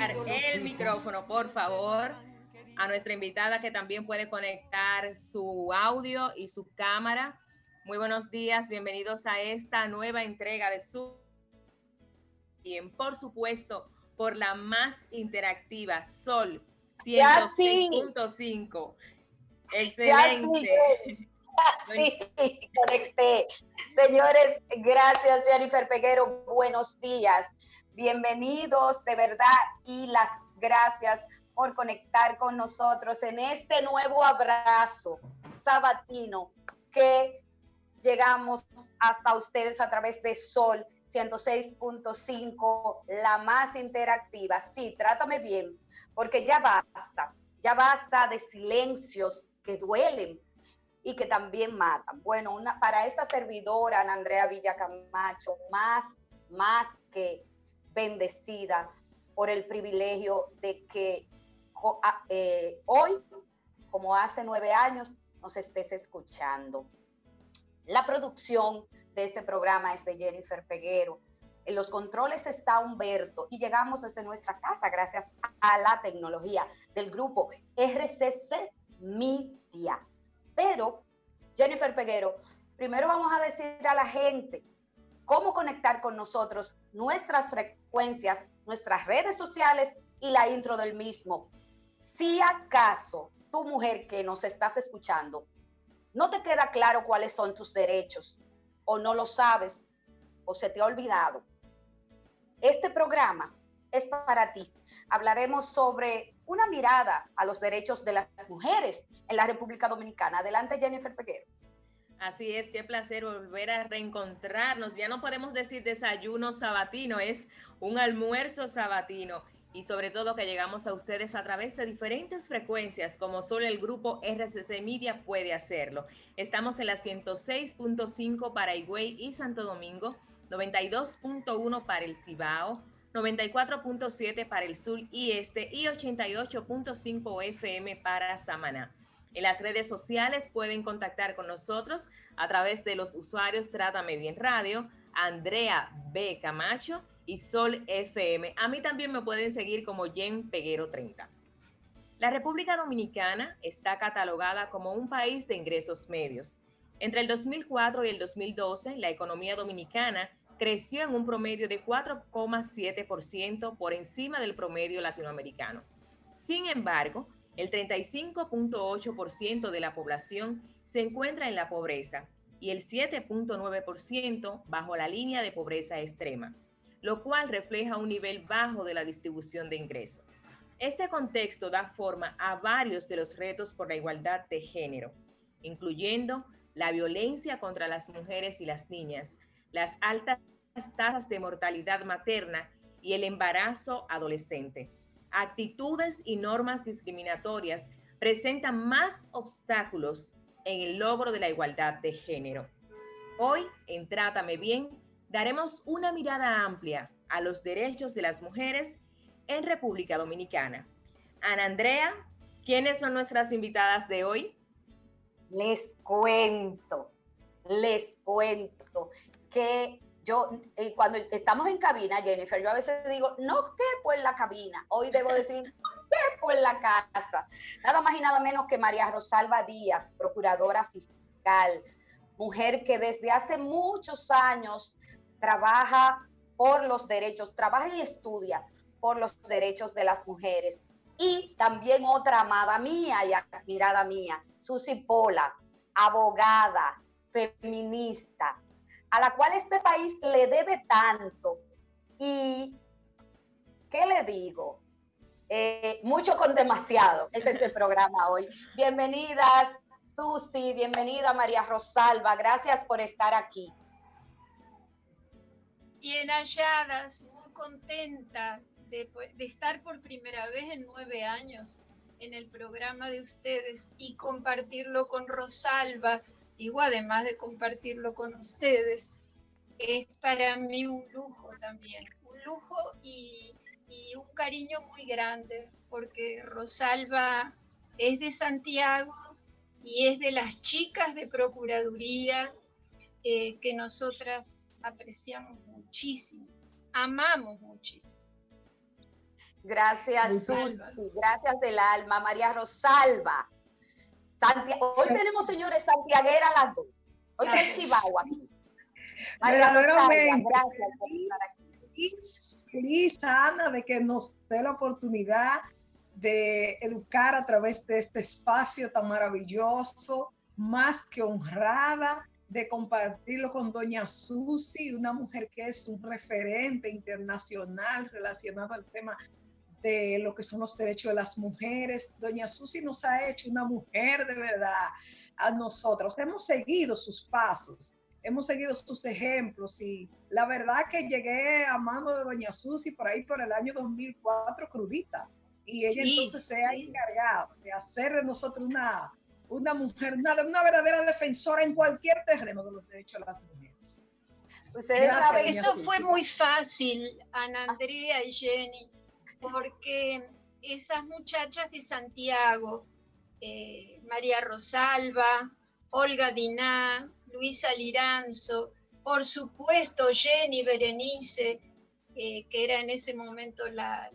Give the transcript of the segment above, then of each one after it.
El micrófono, por favor, a nuestra invitada que también puede conectar su audio y su cámara. Muy buenos días, bienvenidos a esta nueva entrega de su... Bien, por supuesto, por la más interactiva, Sol 105. Excelente. Sí, conecté. Señores, gracias Jennifer Peguero. Buenos días. Bienvenidos de verdad y las gracias por conectar con nosotros en este nuevo abrazo sabatino que llegamos hasta ustedes a través de Sol 106.5, la más interactiva. Sí, trátame bien, porque ya basta, ya basta de silencios que duelen y que también matan. Bueno, una, para esta servidora, Ana Andrea Villacamacho, más, más que bendecida por el privilegio de que eh, hoy, como hace nueve años, nos estés escuchando. La producción de este programa es de Jennifer Peguero. En los controles está Humberto y llegamos desde nuestra casa gracias a la tecnología del grupo RCC Media. Pero, Jennifer Peguero, primero vamos a decir a la gente cómo conectar con nosotros, nuestras frecuencias, nuestras redes sociales y la intro del mismo. Si acaso tu mujer que nos estás escuchando no te queda claro cuáles son tus derechos o no lo sabes o se te ha olvidado, este programa es para ti. Hablaremos sobre una mirada a los derechos de las mujeres en la República Dominicana. Adelante, Jennifer Peguero. Así es, qué placer volver a reencontrarnos. Ya no podemos decir desayuno sabatino, es un almuerzo sabatino y sobre todo que llegamos a ustedes a través de diferentes frecuencias, como solo el grupo RCC Media puede hacerlo. Estamos en la 106.5 para Higüey y Santo Domingo, 92.1 para el Cibao, 94.7 para el sur y este y 88.5 FM para Samaná. En las redes sociales pueden contactar con nosotros a través de los usuarios Trátame Bien Radio, Andrea B. Camacho y Sol FM. A mí también me pueden seguir como Jen Peguero 30. La República Dominicana está catalogada como un país de ingresos medios. Entre el 2004 y el 2012, la economía dominicana creció en un promedio de 4,7% por encima del promedio latinoamericano. Sin embargo, El 35.8% de la población se encuentra en la pobreza y el 7.9% bajo la línea de pobreza extrema, lo cual refleja un nivel bajo de la distribución de ingresos. Este contexto da forma a varios de los retos por la igualdad de género, incluyendo la violencia contra las mujeres y las niñas, las altas tasas de mortalidad materna y el embarazo adolescente. Actitudes y normas discriminatorias presentan más obstáculos en el logro de la igualdad de género. Hoy, en Trátame Bien, daremos una mirada amplia a los derechos de las mujeres en República Dominicana. Ana Andrea, ¿quiénes son nuestras invitadas de hoy? Les cuento, les cuento que yo, eh, cuando estamos en cabina, Jennifer, yo a veces digo, no quepo en la cabina, hoy debo decir, no quepo la casa. Nada más y nada menos que María Rosalba Díaz, procuradora fiscal, mujer que desde hace muchos años trabaja por los derechos, trabaja y estudia por los derechos de las mujeres. Y también otra amada mía y admirada mía, Susi Pola, abogada, feminista, a la cual este país le debe tanto. Y, ¿qué le digo? Eh, mucho con demasiado. Es el programa hoy. Bienvenidas, Susi, bienvenida María Rosalba. Gracias por estar aquí. Bien halladas, muy contenta de, estar por primera vez en nueve años en el programa de ustedes y compartirlo con Rosalba, además de compartirlo con ustedes, es para mí un lujo también, un lujo y, un cariño muy grande, porque Rosalba es de Santiago y es de las chicas de Procuraduría eh, que nosotras apreciamos muchísimo, amamos muchísimo. Gracias, Susi. Gracias del alma. María Rosalba. Hoy tenemos, señores, Santiaguera las dos. Hoy está aquí. María Rosalba, gracias aquí. Feliz, Ana, de que nos dé la oportunidad de educar a través de este espacio tan maravilloso, más que honrada de compartirlo con doña Susi, una mujer que es un referente internacional relacionado al tema de lo que son los derechos de las mujeres. Doña Susi nos ha hecho una mujer de verdad a nosotros. Hemos seguido sus pasos, hemos seguido sus ejemplos y la verdad que llegué a mano de Doña Susi por ahí por el año 2004 crudita. Y ella entonces se ha encargado de hacer de nosotros una, una mujer, una, una verdadera defensora en cualquier terreno de los derechos de las mujeres. Ustedes saben, eso fue muy fácil, Ana Andrea y Jenny porque esas muchachas de Santiago, eh, María Rosalba, Olga Diná, Luisa Liranzo, por supuesto Jenny Berenice, eh, que era en ese momento la,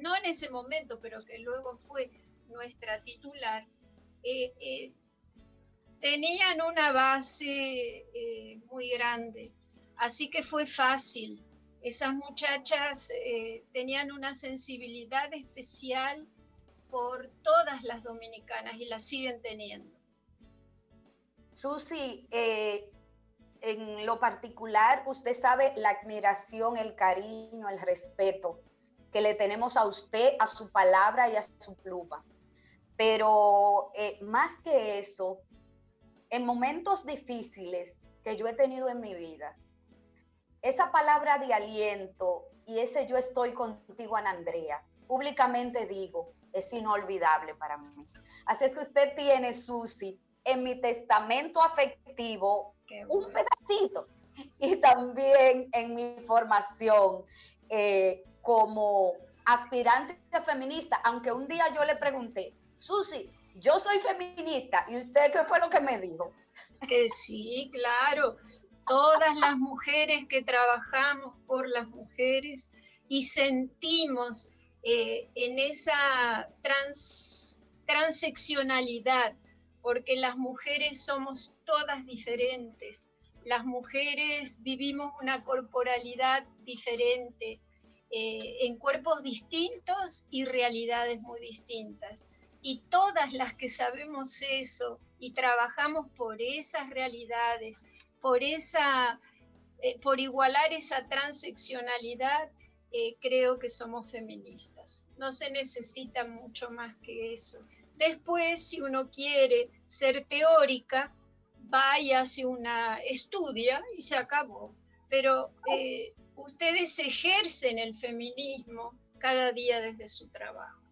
no en ese momento, pero que luego fue nuestra titular, eh, tenían una base muy grande, así que fue fácil esas muchachas eh, tenían una sensibilidad especial por todas las dominicanas y la siguen teniendo. Susi, eh, en lo particular, usted sabe la admiración, el cariño, el respeto que le tenemos a usted, a su palabra y a su pluma. Pero eh, más que eso, en momentos difíciles que yo he tenido en mi vida, esa palabra de aliento y ese yo estoy contigo, Ana Andrea, públicamente digo, es inolvidable para mí. Así es que usted tiene, Susi, en mi testamento afectivo un pedacito y también en mi formación eh, como aspirante feminista, aunque un día yo le pregunté, Susi, yo soy feminista, ¿y usted qué fue lo que me dijo? Que sí, claro todas las mujeres que trabajamos por las mujeres y sentimos eh, en esa trans, transeccionalidad, porque las mujeres somos todas diferentes, las mujeres vivimos una corporalidad diferente, eh, en cuerpos distintos y realidades muy distintas. Y todas las que sabemos eso y trabajamos por esas realidades, por, esa, eh, por igualar esa transeccionalidad, eh, creo que somos feministas. No se necesita mucho más que eso. Después, si uno quiere ser teórica, vaya, hace una estudia y se acabó. Pero eh, ustedes ejercen el feminismo cada día desde su trabajo.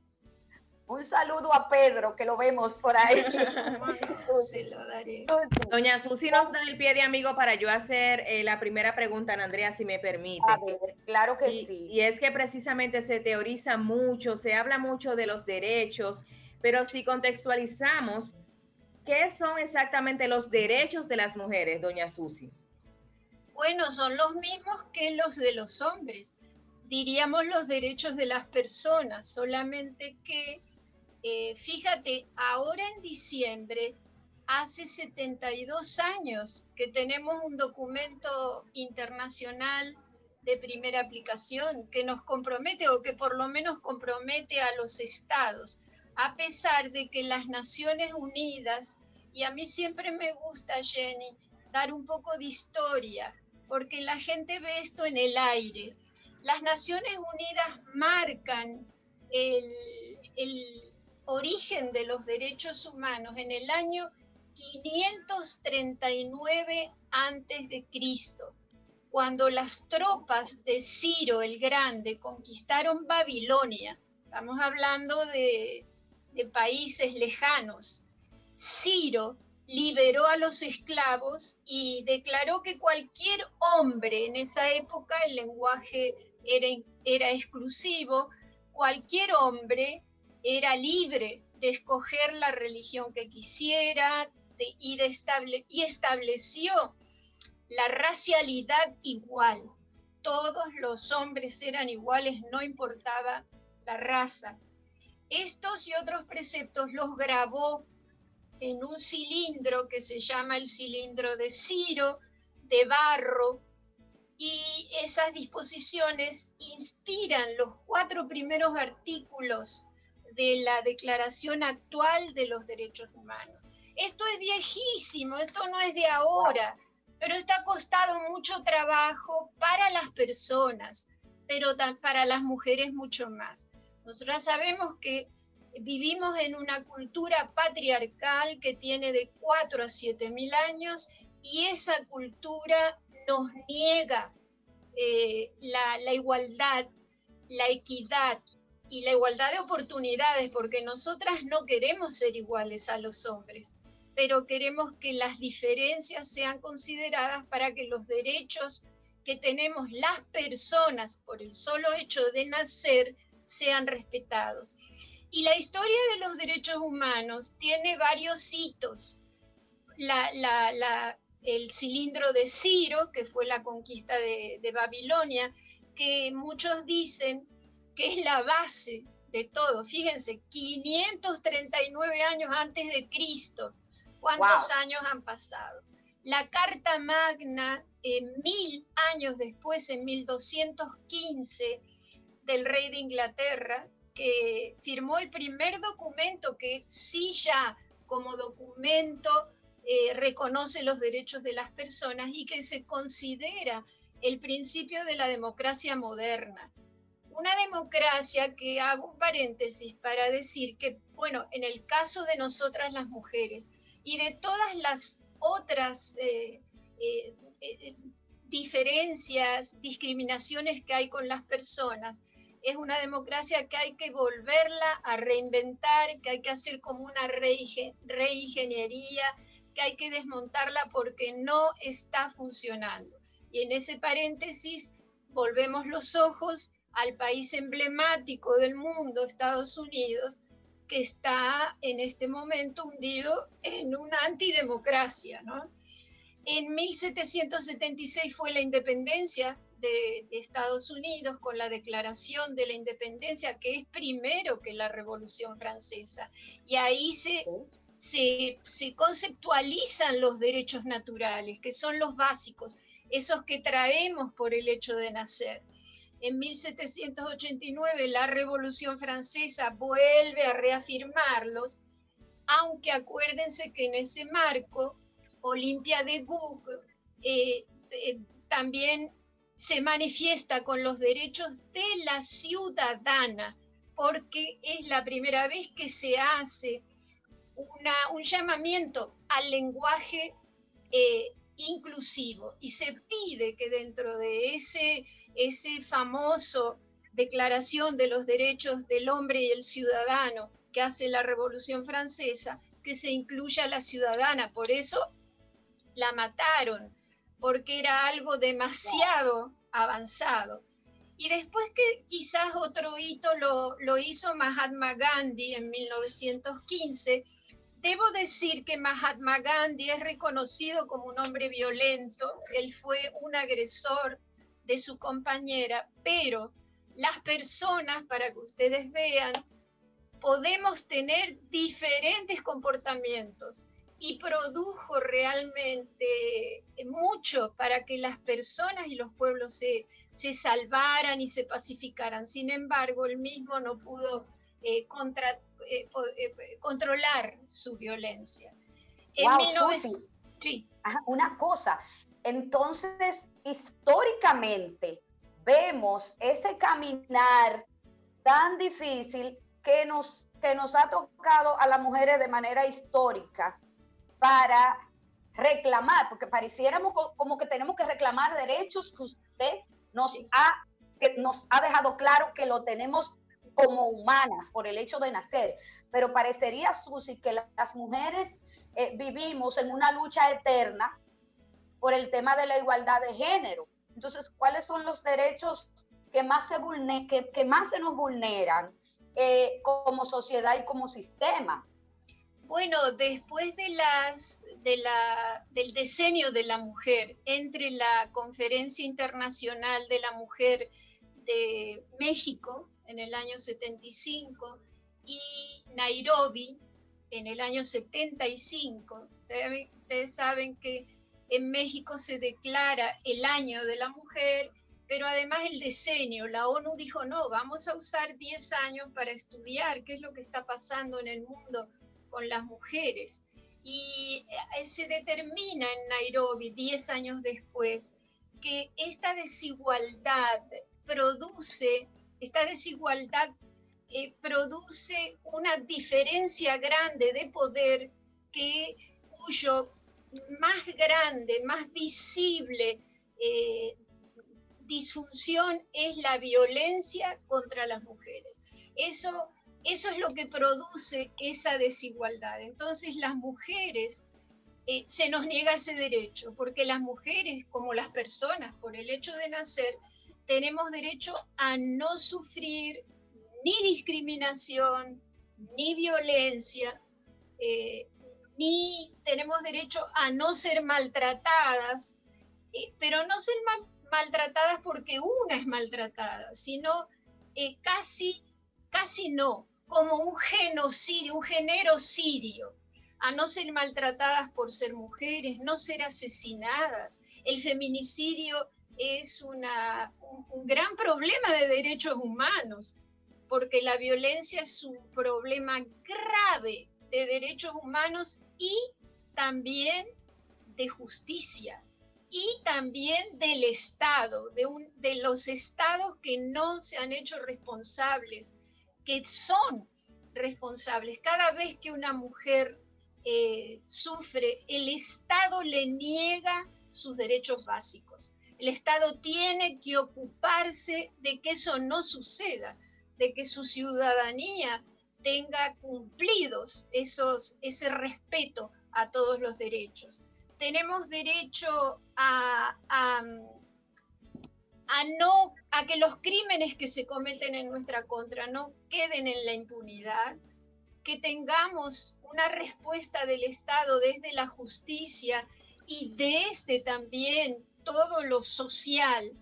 Un saludo a Pedro, que lo vemos por ahí. se lo daré. Doña Susi nos da el pie de amigo para yo hacer eh, la primera pregunta, Andrea, si me permite. A ver, claro que sí. Y es que precisamente se teoriza mucho, se habla mucho de los derechos, pero si contextualizamos, ¿qué son exactamente los derechos de las mujeres, doña Susi? Bueno, son los mismos que los de los hombres. Diríamos los derechos de las personas, solamente que eh, fíjate, ahora en diciembre, hace 72 años que tenemos un documento internacional de primera aplicación que nos compromete o que por lo menos compromete a los estados, a pesar de que las Naciones Unidas, y a mí siempre me gusta, Jenny, dar un poco de historia, porque la gente ve esto en el aire. Las Naciones Unidas marcan el, el origen de los derechos humanos en el año 539 antes de Cristo, cuando las tropas de Ciro el Grande conquistaron Babilonia. Estamos hablando de, países lejanos. Ciro liberó a los esclavos y declaró que cualquier hombre en esa época, el lenguaje era exclusivo, cualquier hombre era libre de escoger la religión que quisiera y, estableció la racialidad igual. Todos los hombres eran iguales, no importaba la raza. Estos y otros preceptos los grabó en un cilindro que se llama el cilindro de Ciro, de barro, y esas disposiciones inspiran los cuatro primeros artículos de la Declaración actual de los Derechos Humanos. Esto es viejísimo, esto no es de ahora, pero está costado mucho trabajo para las personas, pero para las mujeres mucho más. Nosotras sabemos que vivimos en una cultura patriarcal que tiene de 4 a 7 mil años y esa cultura nos niega eh, la igualdad, la equidad, y la igualdad de oportunidades, porque nosotras no queremos ser iguales a los hombres, pero queremos que las diferencias sean consideradas para que los derechos que tenemos las personas por el solo hecho de nacer sean respetados. Y la historia de los derechos humanos tiene varios hitos. el cilindro de Ciro, que fue la conquista de, Babilonia, que muchos dicen que es la base de todo. Fíjense, 539 años antes de Cristo. ¿Cuántos años han pasado? La Carta Magna, mil años después, en 1215, del rey de Inglaterra, que firmó el primer documento que sí ya como documento eh, reconoce los derechos de las personas y que se considera el principio de la democracia moderna una democracia que hago un paréntesis para decir que, bueno, en el caso de nosotras las mujeres y de todas las otras eh, eh, eh, diferencias, discriminaciones que hay con las personas, es una democracia que hay que volverla a reinventar, que hay que hacer como una reingeniería, que hay que desmontarla porque no está funcionando. Y en ese paréntesis volvemos los ojos al país emblemático del mundo, Estados Unidos, que está en este momento hundido en una antidemocracia. ¿no? En 1776 fue la independencia de, Estados Unidos con la declaración de la independencia, que es primero que la Revolución Francesa. Y ahí se, se, se conceptualizan los derechos naturales, que son los básicos, esos que traemos por el hecho de nacer. En 1789 la Revolución Francesa vuelve a reafirmarlos, aunque acuérdense que en ese marco, Olimpia de Gouges eh, eh, también se manifiesta con los derechos de la ciudadana, porque es la primera vez que se hace un llamamiento al lenguaje eh, inclusivo y se pide que dentro de ese, ese famoso Declaración de los Derechos del Hombre y el Ciudadano que hace la Revolución Francesa, que se incluya a la ciudadana. Por eso la mataron, porque era algo demasiado avanzado. Y después que quizás otro hito lo, lo hizo Mahatma Gandhi en 1915, Debo decir que Mahatma Gandhi es reconocido como un hombre violento, él fue un agresor de su compañera, pero las personas, para que ustedes vean, podemos tener diferentes comportamientos y produjo realmente mucho para que las personas y los pueblos se, se salvaran y se pacificaran. Sin embargo, él mismo no pudo eh, contra, eh, eh, controlar su violencia. sí. una cosa, entonces históricamente vemos ese caminar tan difícil que nos, que nos ha tocado a las mujeres de manera histórica para reclamar, porque pareciéramos como que tenemos que reclamar derechos que usted nos ha, que nos ha dejado claro que lo tenemos como humanas por el hecho de nacer, pero parecería, Susi, que las mujeres eh, vivimos en una lucha eterna por el tema de la igualdad de género. Entonces, ¿cuáles son los derechos que más se, que, que más se nos vulneran eh, como sociedad y como sistema? Bueno, después de las, de la, del diseño de la mujer entre la Conferencia Internacional de la Mujer de México en el año 75 y Nairobi en el año 75. Ustedes saben que en México se declara el año de la mujer, pero además el diseño. La ONU dijo, no, vamos a usar 10 años para estudiar qué es lo que está pasando en el mundo con las mujeres. Y eh, se determina en Nairobi, 10 años después, que esta desigualdad produce esta desigualdad eh, produce una diferencia grande de poder que cuyo más grande, más visible eh, disfunción es la violencia contra las mujeres. Eso, eso es lo que produce esa desigualdad. Entonces las mujeres eh, se nos niega ese derecho, porque las mujeres, como las personas, por el hecho de nacer, tenemos derecho a no sufrir ni discriminación, ni violencia, eh, ni tenemos derecho a no ser maltratadas, eh, pero no ser maltratadas porque una es maltratada, sino eh, casi, casi no, como un genocidio, un generocidio, a no ser maltratadas por ser mujeres, no ser asesinadas. El feminicidio es una, un, gran problema de derechos humanos, porque la violencia es un problema grave de derechos humanos y también de justicia y también del Estado, de, un, de los estados que no se han hecho responsables, que son responsables. Cada vez que una mujer eh, sufre, el Estado le niega sus derechos básicos. El Estado tiene que ocuparse de que eso no suceda, de que su ciudadanía tenga cumplidos esos, ese respeto a todos los derechos. Tenemos derecho a, a, no, a que los crímenes que se cometen en nuestra contra no queden en la impunidad, que tengamos una respuesta del Estado desde la justicia y desde también todo lo social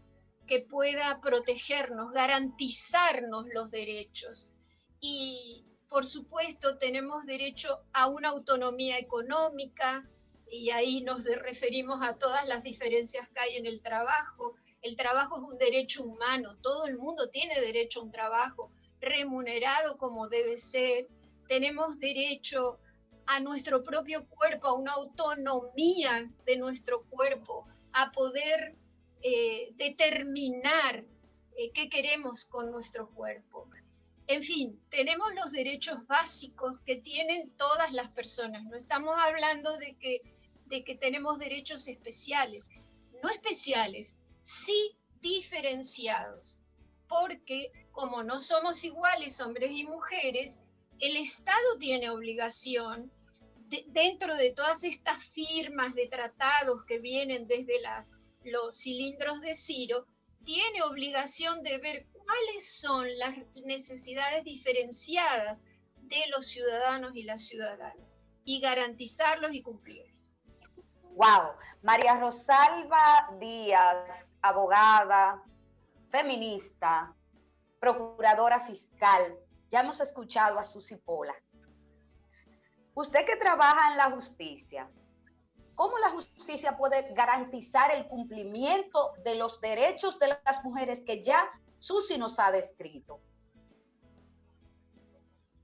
que pueda protegernos, garantizarnos los derechos. Y por supuesto tenemos derecho a una autonomía económica y ahí nos referimos a todas las diferencias que hay en el trabajo, El trabajo es un derecho humano, todo el mundo tiene derecho a un trabajo remunerado como debe ser. Tenemos derecho a nuestro propio cuerpo, a una autonomía de nuestro cuerpo, a poder eh, determinar eh, qué queremos con nuestro cuerpo. En fin, tenemos los derechos básicos que tienen todas las personas. No estamos hablando de que, de que tenemos derechos especiales, no especiales, sí diferenciados, porque como no somos iguales hombres y mujeres, el Estado tiene obligación, dentro de todas estas firmas de tratados que vienen desde los cilindros de Ciro, tiene obligación de ver cuáles son las necesidades diferenciadas de los ciudadanos y las ciudadanas y garantizarlos y cumplirlos. Wow, María Rosalba Díaz, abogada, feminista, procuradora fiscal. Ya hemos escuchado a Susi Pola. Usted que trabaja en la justicia, ¿cómo la justicia puede garantizar el cumplimiento de los derechos de las mujeres que ya Susi nos ha descrito?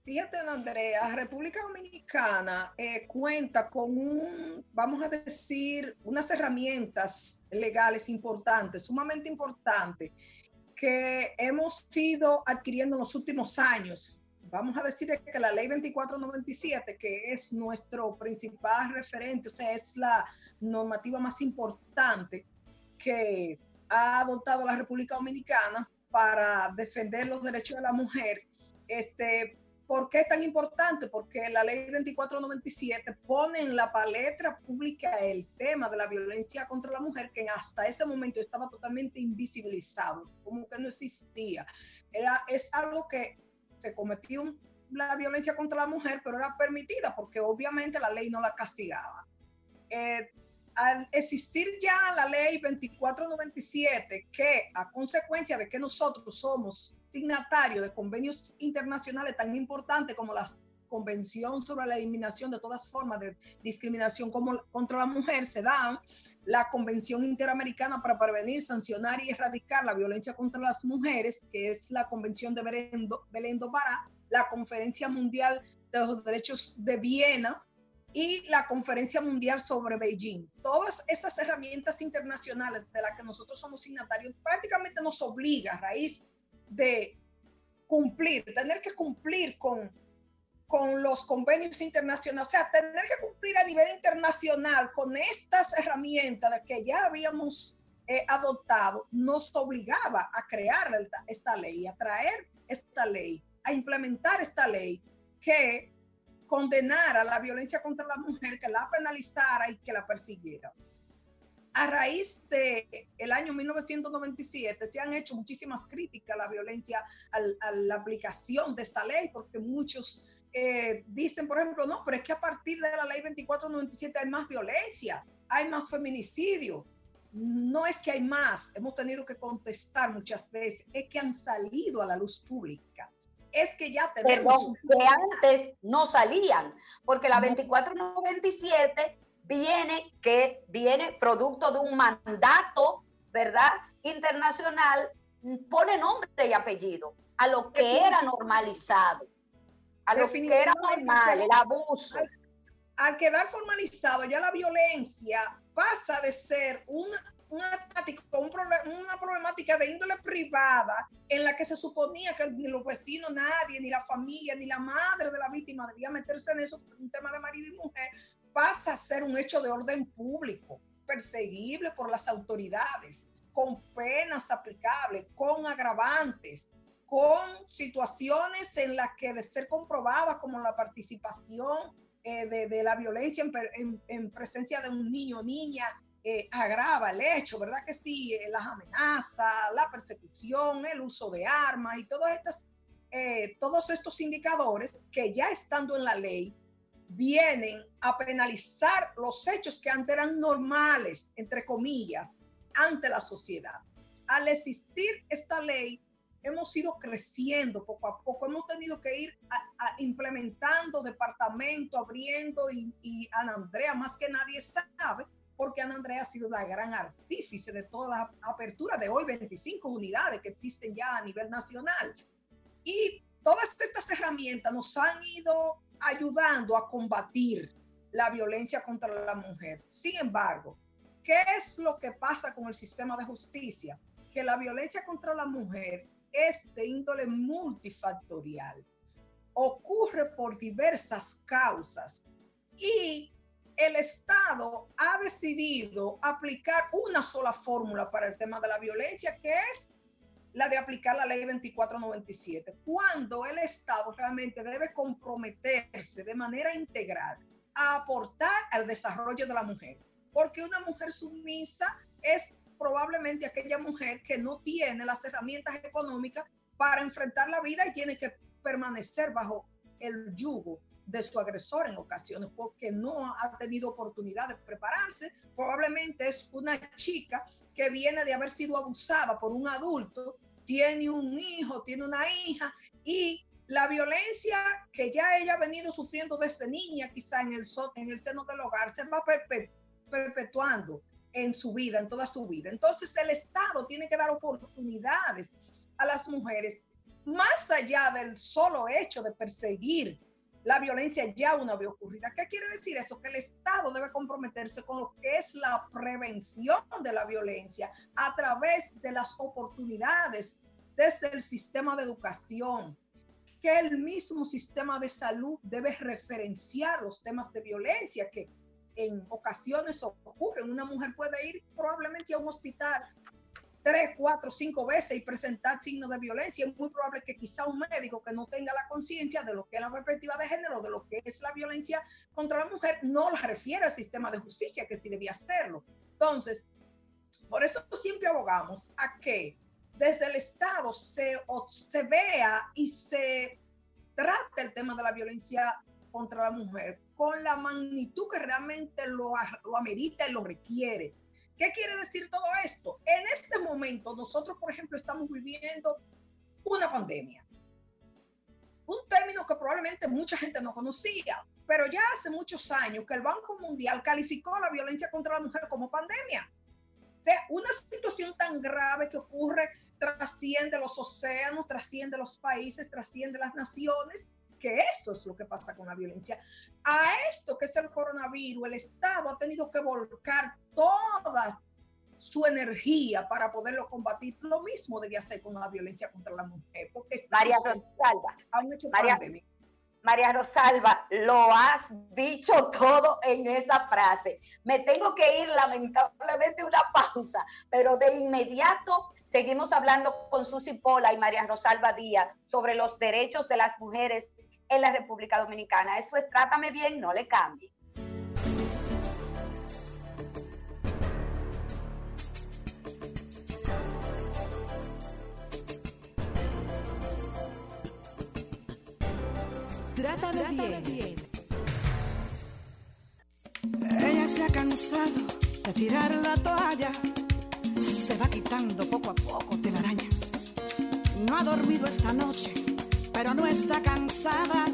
Fíjate, Andrea, República Dominicana eh, cuenta con un, vamos a decir, unas herramientas legales importantes, sumamente importantes, que hemos ido adquiriendo en los últimos años. Vamos a decir que la ley 2497, que es nuestro principal referente, o sea, es la normativa más importante que ha adoptado la República Dominicana para defender los derechos de la mujer, este, ¿Por qué es tan importante? Porque la ley 2497 pone en la palestra pública el tema de la violencia contra la mujer que hasta ese momento estaba totalmente invisibilizado, como que no existía. Era, es algo que se cometió la violencia contra la mujer, pero era permitida porque obviamente la ley no la castigaba. Eh, al existir ya la ley 2497, que a consecuencia de que nosotros somos signatarios de convenios internacionales tan importantes como la Convención sobre la Eliminación de todas formas de discriminación como, contra la mujer, se da la Convención Interamericana para prevenir, sancionar y erradicar la violencia contra las mujeres, que es la Convención de Belén do Pará, la Conferencia Mundial de los Derechos de Viena, y la Conferencia Mundial sobre Beijing. Todas esas herramientas internacionales de las que nosotros somos signatarios prácticamente nos obliga a raíz de cumplir, tener que cumplir con, con los convenios internacionales, o sea, tener que cumplir a nivel internacional con estas herramientas que ya habíamos eh, adoptado, nos obligaba a crear esta ley, a traer esta ley, a implementar esta ley que condenara la violencia contra la mujer, que la penalizara y que la persiguiera. A raíz de el año 1997 se han hecho muchísimas críticas a la violencia, a, la aplicación de esta ley, porque muchos eh, dicen, por ejemplo, no, pero es que a partir de la ley 2497 hay más violencia, hay más feminicidio. No es que hay más, hemos tenido que contestar muchas veces, es que han salido a la luz pública es que ya tenemos... que antes no salían, porque la 2497 viene, que viene producto de un mandato, ¿verdad? Internacional, pone nombre y apellido a lo que era normalizado, a lo que era normal, el abuso. al quedar formalizado, ya la violencia pasa de ser una una, una problemática de índole privada en la que se suponía que ni los vecinos, nadie, ni la familia, ni la madre de la víctima debía meterse en eso, un tema de marido y mujer, pasa a ser un hecho de orden público, perseguible por las autoridades, con penas aplicables, con agravantes, con situaciones en las que de ser comprobada como la participación eh, de, la violencia en, en, presencia de un niño o niña eh, agrava el hecho, ¿verdad que sí? Eh, las amenazas, la persecución, el uso de armas y todas estas, eh, todos estos indicadores que ya estando en la ley vienen a penalizar los hechos que antes eran normales, entre comillas, ante la sociedad. Al existir esta ley, hemos ido creciendo poco a poco, hemos tenido que ir implementando departamento, abriendo y, y Ana Andrea más que nadie sabe porque Ana Andrea ha sido la gran artífice de toda la apertura de hoy, 25 unidades que existen ya a nivel nacional. Y todas estas herramientas nos han ido ayudando a combatir la violencia contra la mujer. Sin embargo, ¿qué es lo que pasa con el sistema de justicia? Que la violencia contra la mujer es de índole multifactorial. Ocurre por diversas causas y el Estado ha decidido aplicar una sola fórmula para el tema de la violencia, que es la de aplicar la ley 2497, cuando el Estado realmente debe comprometerse de manera integral a aportar al desarrollo de la mujer, porque una mujer sumisa es probablemente aquella mujer que no tiene las herramientas económicas para enfrentar la vida y tiene que permanecer bajo el yugo de su agresor en ocasiones porque no ha tenido oportunidad de prepararse. Probablemente es una chica que viene de haber sido abusada por un adulto, tiene un hijo, tiene una hija y la violencia que ya ella ha venido sufriendo desde niña, quizá en el, en el seno del hogar, se va perpetuando en su vida, en toda su vida. Entonces el Estado tiene que dar oportunidades a las mujeres, más allá del solo hecho de perseguir la violencia ya una vez ocurrida. ¿Qué quiere decir eso? Que el Estado debe comprometerse con lo que es la prevención de la violencia a través de las oportunidades desde el sistema de educación, que el mismo sistema de salud debe referenciar los temas de violencia que en ocasiones ocurren. Una mujer puede ir probablemente a un hospital tres, cuatro, cinco veces y presentar signos de violencia, es muy probable que quizá un médico que no tenga la conciencia de lo que es la perspectiva de género, de lo que es la violencia contra la mujer, no la refiere al sistema de justicia, que sí debía hacerlo. Entonces, por eso siempre abogamos a que desde el Estado se, se vea y se trate el tema de la violencia contra la mujer con la magnitud que realmente lo, lo amerita y lo requiere ¿Qué quiere decir todo esto? En este momento nosotros, por ejemplo, estamos viviendo una pandemia. Un término que probablemente mucha gente no conocía, pero ya hace muchos años que el Banco Mundial calificó la violencia contra la mujer como pandemia. O sea, una situación tan grave que ocurre trasciende los océanos, trasciende los países, trasciende las naciones que eso es lo que pasa con la violencia. A esto que es el coronavirus, el Estado ha tenido que volcar toda su energía para poderlo combatir. Lo mismo debía hacer con la violencia contra la mujer. María Rosalba, María, María Rosalba, lo has dicho todo en esa frase. Me tengo que ir lamentablemente una pausa, pero de inmediato seguimos hablando con Susi Pola y María Rosalba Díaz sobre los derechos de las mujeres en la República Dominicana. Eso es trátame bien, no le cambie. Trátame, bien. bien. Ella se ha cansado de tirar la toalla. Se va quitando poco a poco telarañas. No ha dormido esta noche pero no está cansada.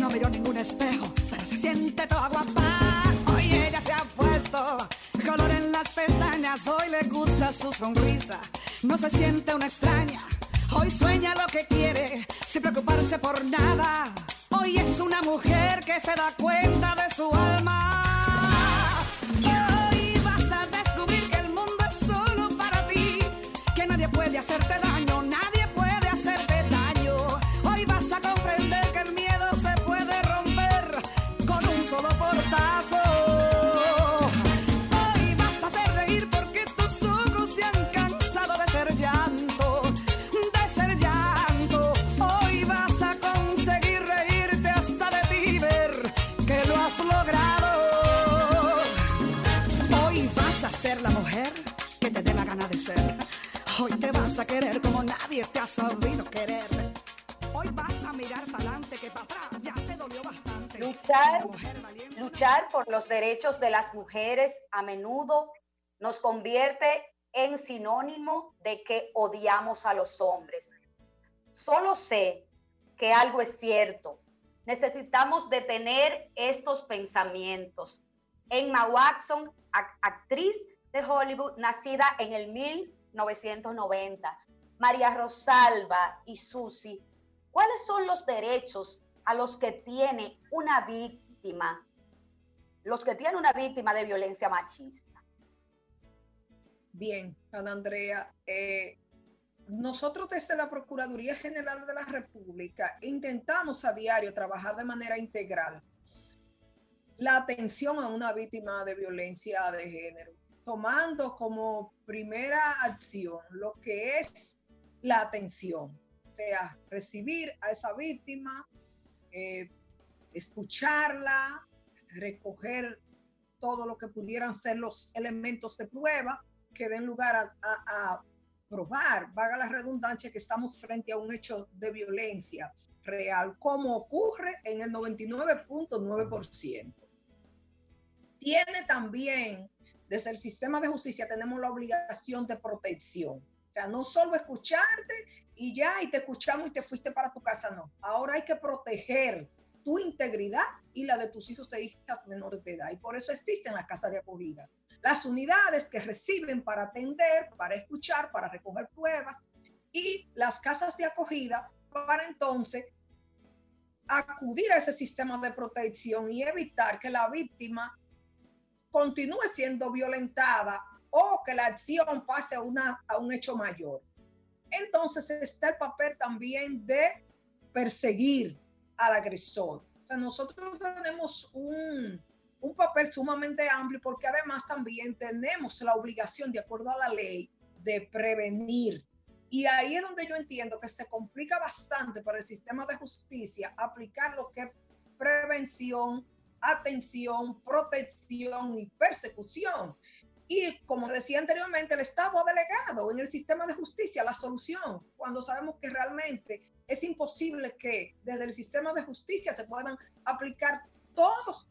No miró ningún espejo, pero se siente toda guapa. Hoy ella se ha puesto color en las pestañas, hoy le gusta su sonrisa. No se siente una extraña, hoy sueña lo que quiere, sin preocuparse por nada. Hoy es una mujer que se da cuenta de su alma. Sabido querer. Hoy vas a mirar para adelante que para atrás ya te dolió bastante. Luchar, luchar por los derechos de las mujeres a menudo nos convierte en sinónimo de que odiamos a los hombres. Solo sé que algo es cierto. Necesitamos detener estos pensamientos. Emma Watson, actriz de Hollywood, nacida en el 1990. María Rosalba y Susi, ¿cuáles son los derechos a los que tiene una víctima, los que tiene una víctima de violencia machista? Bien, Ana Andrea, eh, nosotros desde la Procuraduría General de la República intentamos a diario trabajar de manera integral la atención a una víctima de violencia de género, tomando como primera acción lo que es la atención, o sea, recibir a esa víctima, eh, escucharla, recoger todo lo que pudieran ser los elementos de prueba que den lugar a, a probar, vaga la redundancia, que estamos frente a un hecho de violencia real, como ocurre en el 99.9% tiene también, desde el sistema de justicia, tenemos la obligación de protección. O sea, no solo escucharte y ya, y te escuchamos y te fuiste para tu casa, no. Ahora hay que proteger tu integridad y la de tus hijos e hijas menores de edad. Y por eso existen las casas de acogida. Las unidades que reciben para atender, para escuchar, para recoger pruebas y las casas de acogida para entonces acudir a ese sistema de protección y evitar que la víctima continúe siendo violentada o que la acción pase a, una, a un hecho mayor. Entonces está el papel también de perseguir al agresor. O sea, nosotros tenemos un, un papel sumamente amplio porque además también tenemos la obligación, de acuerdo a la ley, de prevenir. Y ahí es donde yo entiendo que se complica bastante para el sistema de justicia aplicar lo que es prevención, atención, protección y persecución. Y como decía anteriormente, el Estado ha delegado en el sistema de justicia la solución, cuando sabemos que realmente es imposible que desde el sistema de justicia se puedan aplicar todos,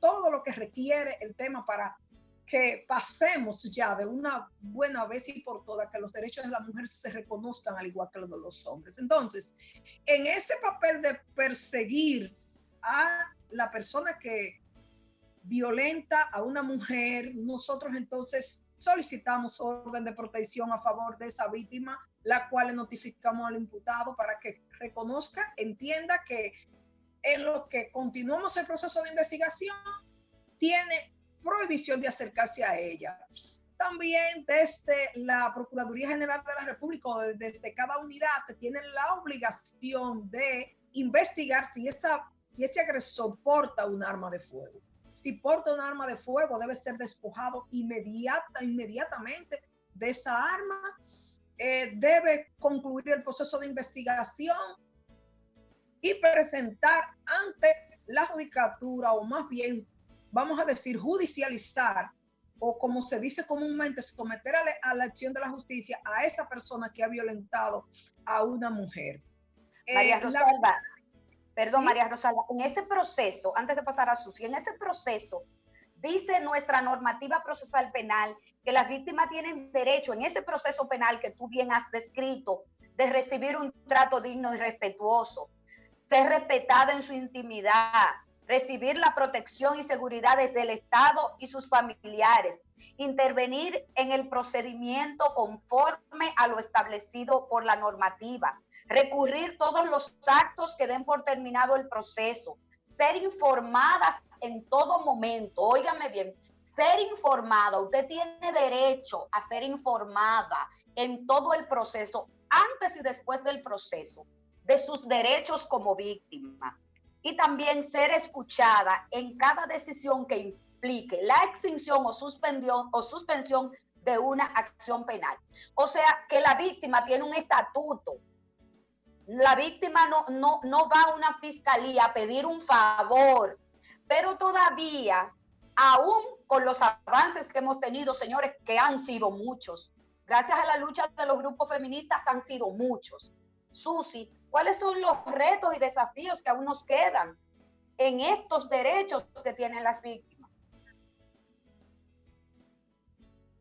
todo lo que requiere el tema para que pasemos ya de una buena vez y por todas, que los derechos de la mujer se reconozcan al igual que los de los hombres. Entonces, en ese papel de perseguir a la persona que violenta a una mujer, nosotros entonces solicitamos orden de protección a favor de esa víctima, la cual le notificamos al imputado para que reconozca, entienda que en lo que continuamos el proceso de investigación, tiene prohibición de acercarse a ella. También desde la Procuraduría General de la República, desde cada unidad, se tiene la obligación de investigar si esa si ese agresor porta un arma de fuego. Si porta un arma de fuego, debe ser despojado inmediata, inmediatamente de esa arma. Eh, debe concluir el proceso de investigación y presentar ante la judicatura, o más bien, vamos a decir, judicializar, o como se dice comúnmente, someter a, la acción de la justicia a esa persona que ha violentado a una mujer. María eh, Rosalba, Perdón, María Rosalba, en ese proceso, antes de pasar a Susi, en ese proceso, dice nuestra normativa procesal penal que las víctimas tienen derecho en ese proceso penal que tú bien has descrito de recibir un trato digno y respetuoso, ser respetada en su intimidad, recibir la protección y seguridad desde el Estado y sus familiares, intervenir en el procedimiento conforme a lo establecido por la normativa, recurrir todos los actos que den por terminado el proceso, ser informadas en todo momento, óigame bien, ser informada, usted tiene derecho a ser informada en todo el proceso, antes y después del proceso, de sus derechos como víctima. Y también ser escuchada en cada decisión que implique la extinción o suspensión, o suspensión de una acción penal. O sea, que la víctima tiene un estatuto, la víctima no, no, no va a una fiscalía a pedir un favor, pero todavía, aún con los avances que hemos tenido, señores, que han sido muchos, gracias a la lucha de los grupos feministas han sido muchos. Susi, ¿cuáles son los retos y desafíos que aún nos quedan en estos derechos que tienen las víctimas?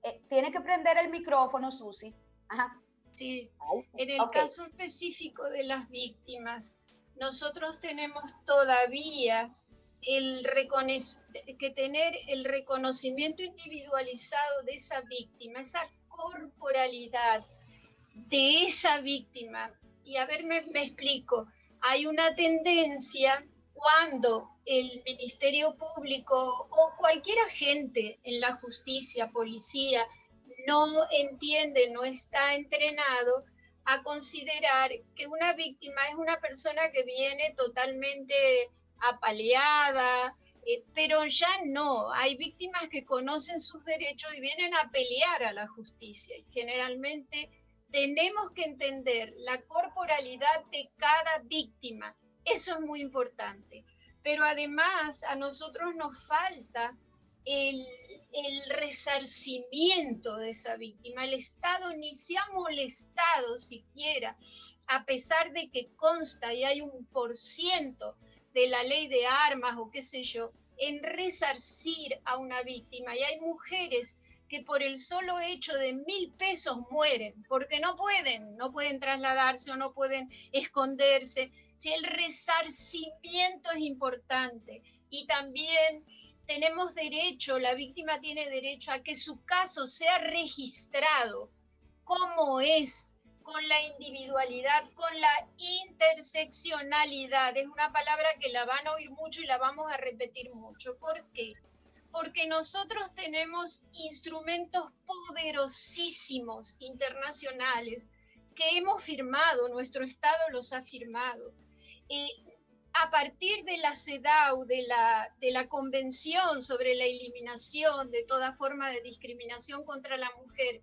Eh, tiene que prender el micrófono, Susi. Ajá. Sí, en el caso específico de las víctimas, nosotros tenemos todavía el que tener el reconocimiento individualizado de esa víctima, esa corporalidad de esa víctima. Y a ver, me, me explico. Hay una tendencia cuando el Ministerio Público o cualquier agente en la justicia, policía, no entiende, no está entrenado a considerar que una víctima es una persona que viene totalmente apaleada, eh, pero ya no, hay víctimas que conocen sus derechos y vienen a pelear a la justicia. Y generalmente tenemos que entender la corporalidad de cada víctima. Eso es muy importante. Pero además a nosotros nos falta el, resarcimiento de esa víctima. El Estado ni se ha molestado siquiera, a pesar de que consta y hay un por ciento de la ley de armas o qué sé yo, en resarcir a una víctima. Y hay mujeres que por el solo hecho de mil pesos mueren, porque no pueden, no pueden trasladarse o no pueden esconderse. Si el resarcimiento es importante y también tenemos derecho, la víctima tiene derecho a que su caso sea registrado como es con la individualidad, con la interseccionalidad. Es una palabra que la van a oír mucho y la vamos a repetir mucho. ¿Por qué? Porque nosotros tenemos instrumentos poderosísimos internacionales que hemos firmado, nuestro Estado los ha firmado. Eh, a partir de la CEDAW, de la, de la Convención sobre la Eliminación de toda forma de discriminación contra la mujer,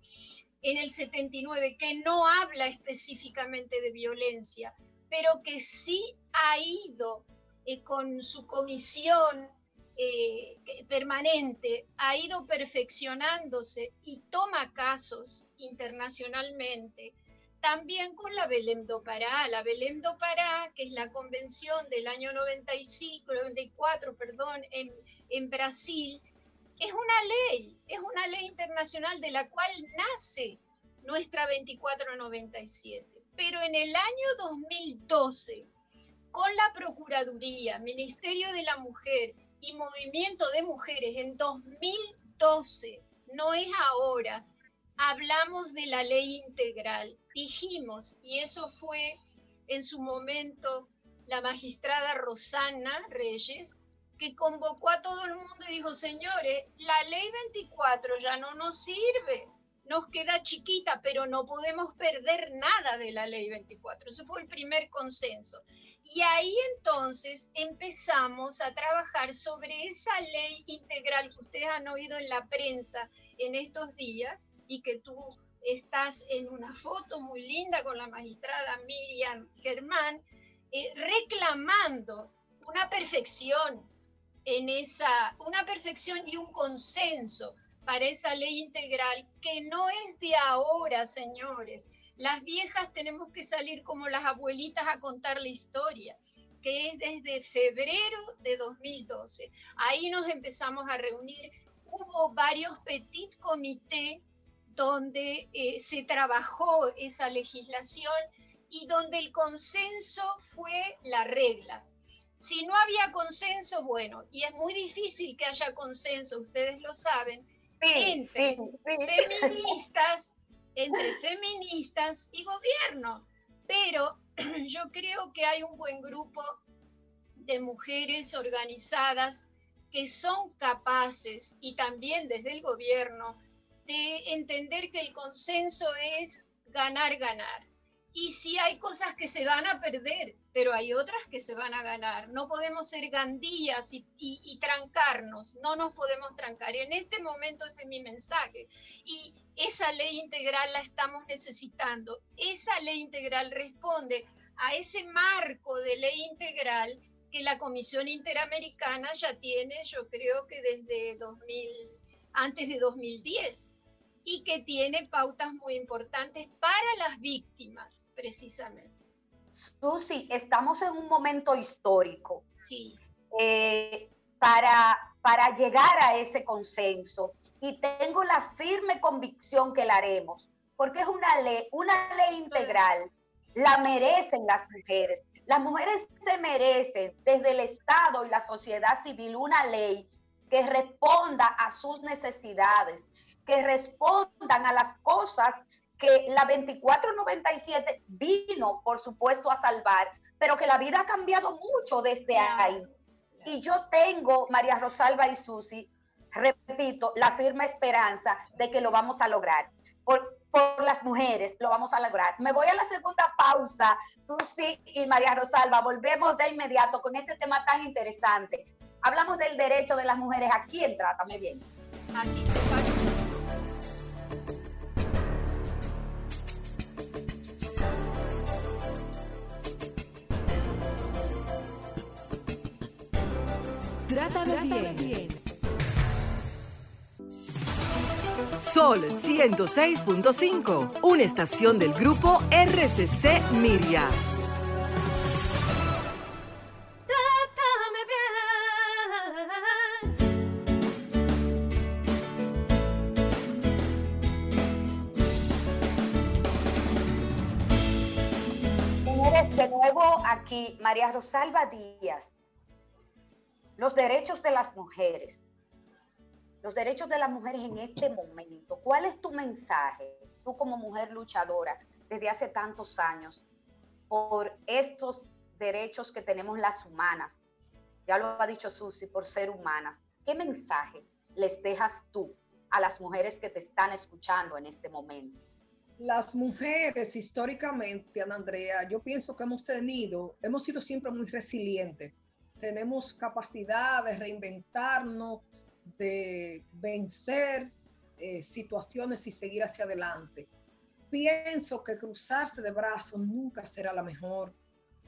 en el 79, que no habla específicamente de violencia, pero que sí ha ido eh, con su comisión eh, permanente, ha ido perfeccionándose y toma casos internacionalmente. También con la Belém do Pará, la Belém do Pará, que es la convención del año 95, 94, perdón, en, en Brasil, es una ley, es una ley internacional de la cual nace nuestra 2497. Pero en el año 2012, con la Procuraduría, Ministerio de la Mujer y Movimiento de Mujeres en 2012, no es ahora, hablamos de la ley integral. Dijimos, y eso fue en su momento la magistrada Rosana Reyes, que convocó a todo el mundo y dijo, señores, la ley 24 ya no nos sirve, nos queda chiquita, pero no podemos perder nada de la ley 24. Ese fue el primer consenso. Y ahí entonces empezamos a trabajar sobre esa ley integral que ustedes han oído en la prensa en estos días y que tú estás en una foto muy linda con la magistrada Miriam Germán, eh, reclamando una perfección, en esa, una perfección y un consenso para esa ley integral que no es de ahora, señores. Las viejas tenemos que salir como las abuelitas a contar la historia, que es desde febrero de 2012. Ahí nos empezamos a reunir. Hubo varios petit comités donde eh, se trabajó esa legislación y donde el consenso fue la regla. Si no había consenso, bueno, y es muy difícil que haya consenso, ustedes lo saben, entre feministas, entre feministas y gobierno. Pero yo creo que hay un buen grupo de mujeres organizadas que son capaces y también desde el gobierno de entender que el consenso es ganar, ganar. Y si hay cosas que se van a perder, pero hay otras que se van a ganar. No podemos ser gandillas y, trancarnos, no nos podemos trancar. Y en este momento ese es mi mensaje. Y esa ley integral la estamos necesitando. Esa ley integral responde a ese marco de ley integral que la Comisión Interamericana ya tiene, yo creo que desde 2000, antes de 2010 y que tiene pautas muy importantes para las víctimas, precisamente. Susi, estamos en un momento histórico. Sí. Eh, para, para llegar a ese consenso y tengo la firme convicción que la haremos, porque es una ley, una ley integral, la merecen las mujeres, Las mujeres se merecen desde el Estado y la sociedad civil una ley que responda a sus necesidades, que respondan a las cosas que la 2497 vino, por supuesto, a salvar, pero que la vida ha cambiado mucho desde ahí. Y yo tengo, María Rosalba y Susi, repito, la firme esperanza de que lo vamos a lograr. Por, por las mujeres lo vamos a lograr. Me voy a la segunda pausa, Susi y María Rosalba. Volvemos de inmediato con este tema tan interesante. Hablamos del derecho de las mujeres aquí en Trátame Bien. Aquí se falla. Trátame, bien. Sol 106.5, una estación del grupo RCC Miria. María Rosalba Díaz los derechos de las mujeres, los derechos de las mujeres en este momento. ¿Cuál es tu mensaje, tú como mujer luchadora desde hace tantos años, por estos derechos que tenemos las humanas? Ya lo ha dicho Susi, por ser humanas. ¿Qué mensaje les dejas tú a las mujeres que te están escuchando en este momento? Las mujeres históricamente, Ana Andrea, yo pienso que hemos tenido, hemos sido siempre muy resilientes tenemos capacidad de reinventarnos, de vencer eh, situaciones y seguir hacia adelante. Pienso que cruzarse de brazos nunca será la mejor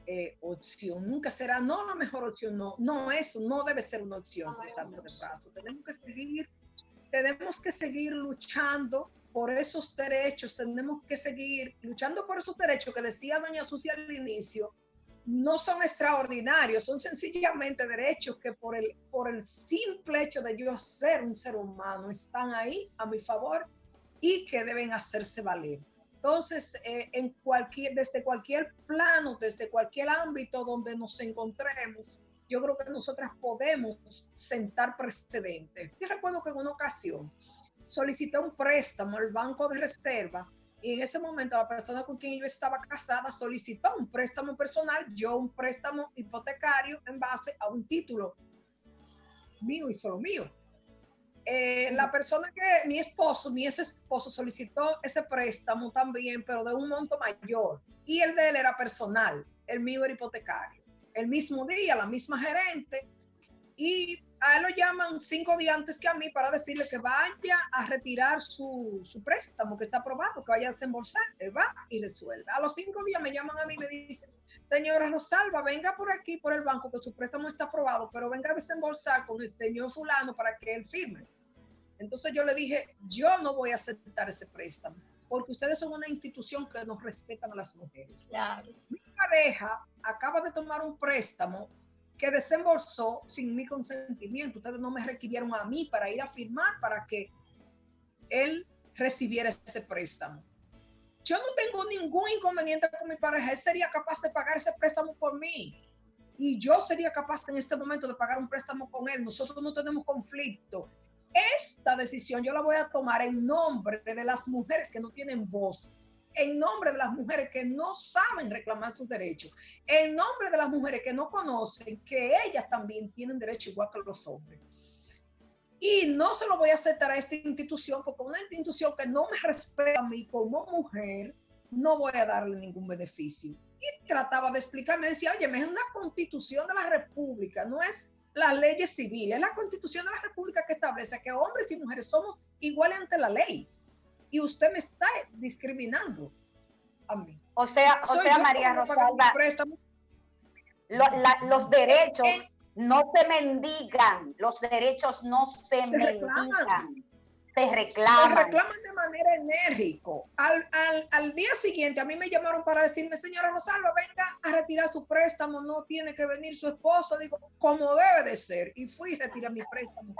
eh, opción, nunca será, no la mejor opción, no, no, eso no debe ser una opción, cruzarse de brazos. Tenemos que seguir, tenemos que seguir luchando por esos derechos, tenemos que seguir luchando por esos derechos que decía doña Sucia al inicio, no son extraordinarios, son sencillamente derechos que por el, por el simple hecho de yo ser un ser humano están ahí a mi favor y que deben hacerse valer. Entonces, eh, en cualquier, desde cualquier plano, desde cualquier ámbito donde nos encontremos, yo creo que nosotras podemos sentar precedentes. Yo recuerdo que en una ocasión solicité un préstamo al Banco de Reservas y en ese momento la persona con quien yo estaba casada solicitó un préstamo personal, yo un préstamo hipotecario en base a un título mío y solo mío. Eh, la persona que mi esposo, mi ex esposo solicitó ese préstamo también, pero de un monto mayor. Y el de él era personal, el mío era hipotecario. El mismo día, la misma gerente. Y a él lo llaman cinco días antes que a mí para decirle que vaya a retirar su, su préstamo que está aprobado, que vaya a desembolsar. Él va y resuelve. A los cinco días me llaman a mí y me dicen, señora Rosalba, venga por aquí, por el banco, que su préstamo está aprobado, pero venga a desembolsar con el señor fulano para que él firme. Entonces yo le dije, yo no voy a aceptar ese préstamo, porque ustedes son una institución que nos respetan a las mujeres. Mi pareja acaba de tomar un préstamo que desembolsó sin mi consentimiento. Ustedes no me requirieron a mí para ir a firmar para que él recibiera ese préstamo. Yo no tengo ningún inconveniente con mi pareja. Él sería capaz de pagar ese préstamo por mí. Y yo sería capaz en este momento de pagar un préstamo con él. Nosotros no tenemos conflicto. Esta decisión yo la voy a tomar en nombre de las mujeres que no tienen voz en nombre de las mujeres que no saben reclamar sus derechos, en nombre de las mujeres que no conocen que ellas también tienen derecho igual que los hombres. Y no se lo voy a aceptar a esta institución porque una institución que no me respeta a mí como mujer, no voy a darle ningún beneficio. Y trataba de explicarme, decía, oye, es una constitución de la República, no es las leyes civiles, es la constitución de la República que establece que hombres y mujeres somos iguales ante la ley y usted me está discriminando a mí. O sea, o sea María Rosalba, los derechos no se mendigan, los derechos no se, mendigan. Se reclaman. Se reclaman de manera enérgica. Al, al, al, día siguiente a mí me llamaron para decirme, señora Rosalba, venga a retirar su préstamo, no tiene que venir su esposo. Digo, como debe de ser. Y fui y retiré mi préstamo.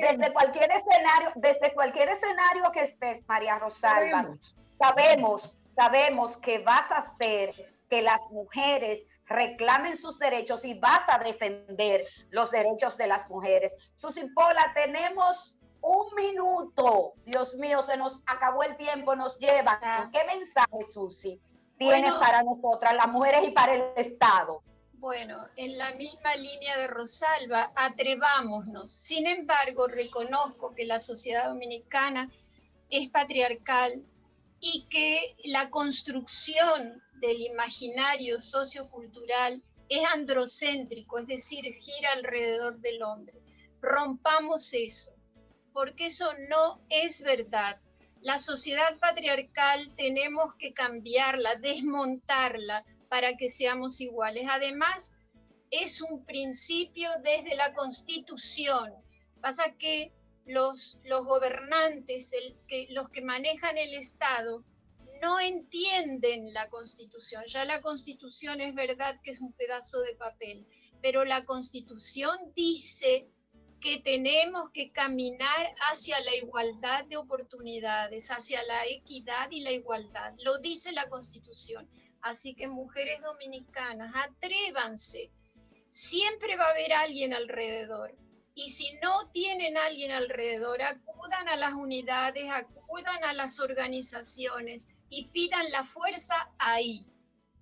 Desde cualquier escenario, desde cualquier escenario que estés, María Rosalba, sabemos, sabemos, que vas a hacer que las mujeres reclamen sus derechos y vas a defender los derechos de las mujeres. Susi Pola, tenemos un minuto. Dios mío, se nos acabó el tiempo, nos lleva. Ah. ¿Qué mensaje, Susi, tienes para nosotras, las mujeres y para el Estado? Bueno, en la misma línea de Rosalba, atrevámonos. Sin embargo, reconozco que la sociedad dominicana es patriarcal y que la construcción del imaginario sociocultural es androcéntrico, es decir, gira alrededor del hombre. Rompamos eso, porque eso no es verdad. La sociedad patriarcal tenemos que cambiarla, desmontarla para que seamos iguales. Además, es un principio desde la Constitución. Pasa que los, los gobernantes, los que manejan el Estado, no entienden la Constitución. Ya la Constitución es verdad que es un pedazo de papel, pero la Constitución dice que tenemos que caminar hacia la igualdad de oportunidades, hacia la equidad y la igualdad. Lo dice la Constitución. Así que mujeres dominicanas, atrévanse. Siempre va a haber alguien alrededor. Y si no tienen alguien alrededor, acudan a las unidades, acudan a las organizaciones y pidan la fuerza ahí.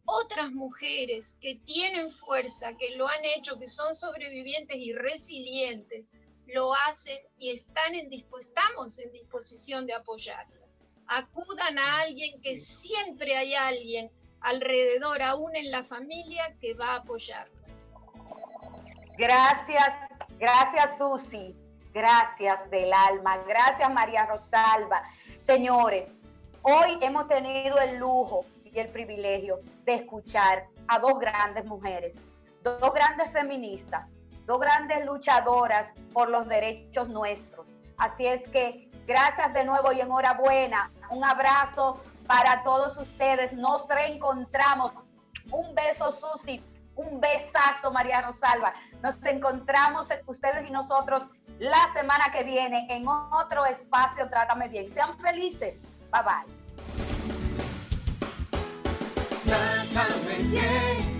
Otras mujeres que tienen fuerza, que lo han hecho, que son sobrevivientes y resilientes, lo hacen y están en, estamos en disposición de apoyarlas. Acudan a alguien que siempre hay alguien alrededor, aún en la familia, que va a apoyarlas. Gracias, gracias Susi, gracias del alma, gracias María Rosalba. Señores, hoy hemos tenido el lujo y el privilegio de escuchar a dos grandes mujeres, dos grandes feministas, dos grandes luchadoras por los derechos nuestros. Así es que gracias de nuevo y enhorabuena. Un abrazo para todos ustedes. Nos reencontramos. Un beso, Susi. Un besazo, María Rosalba. Nos encontramos ustedes y nosotros la semana que viene en otro espacio. Trátame bien. Sean felices. Bye bye. Trátame bien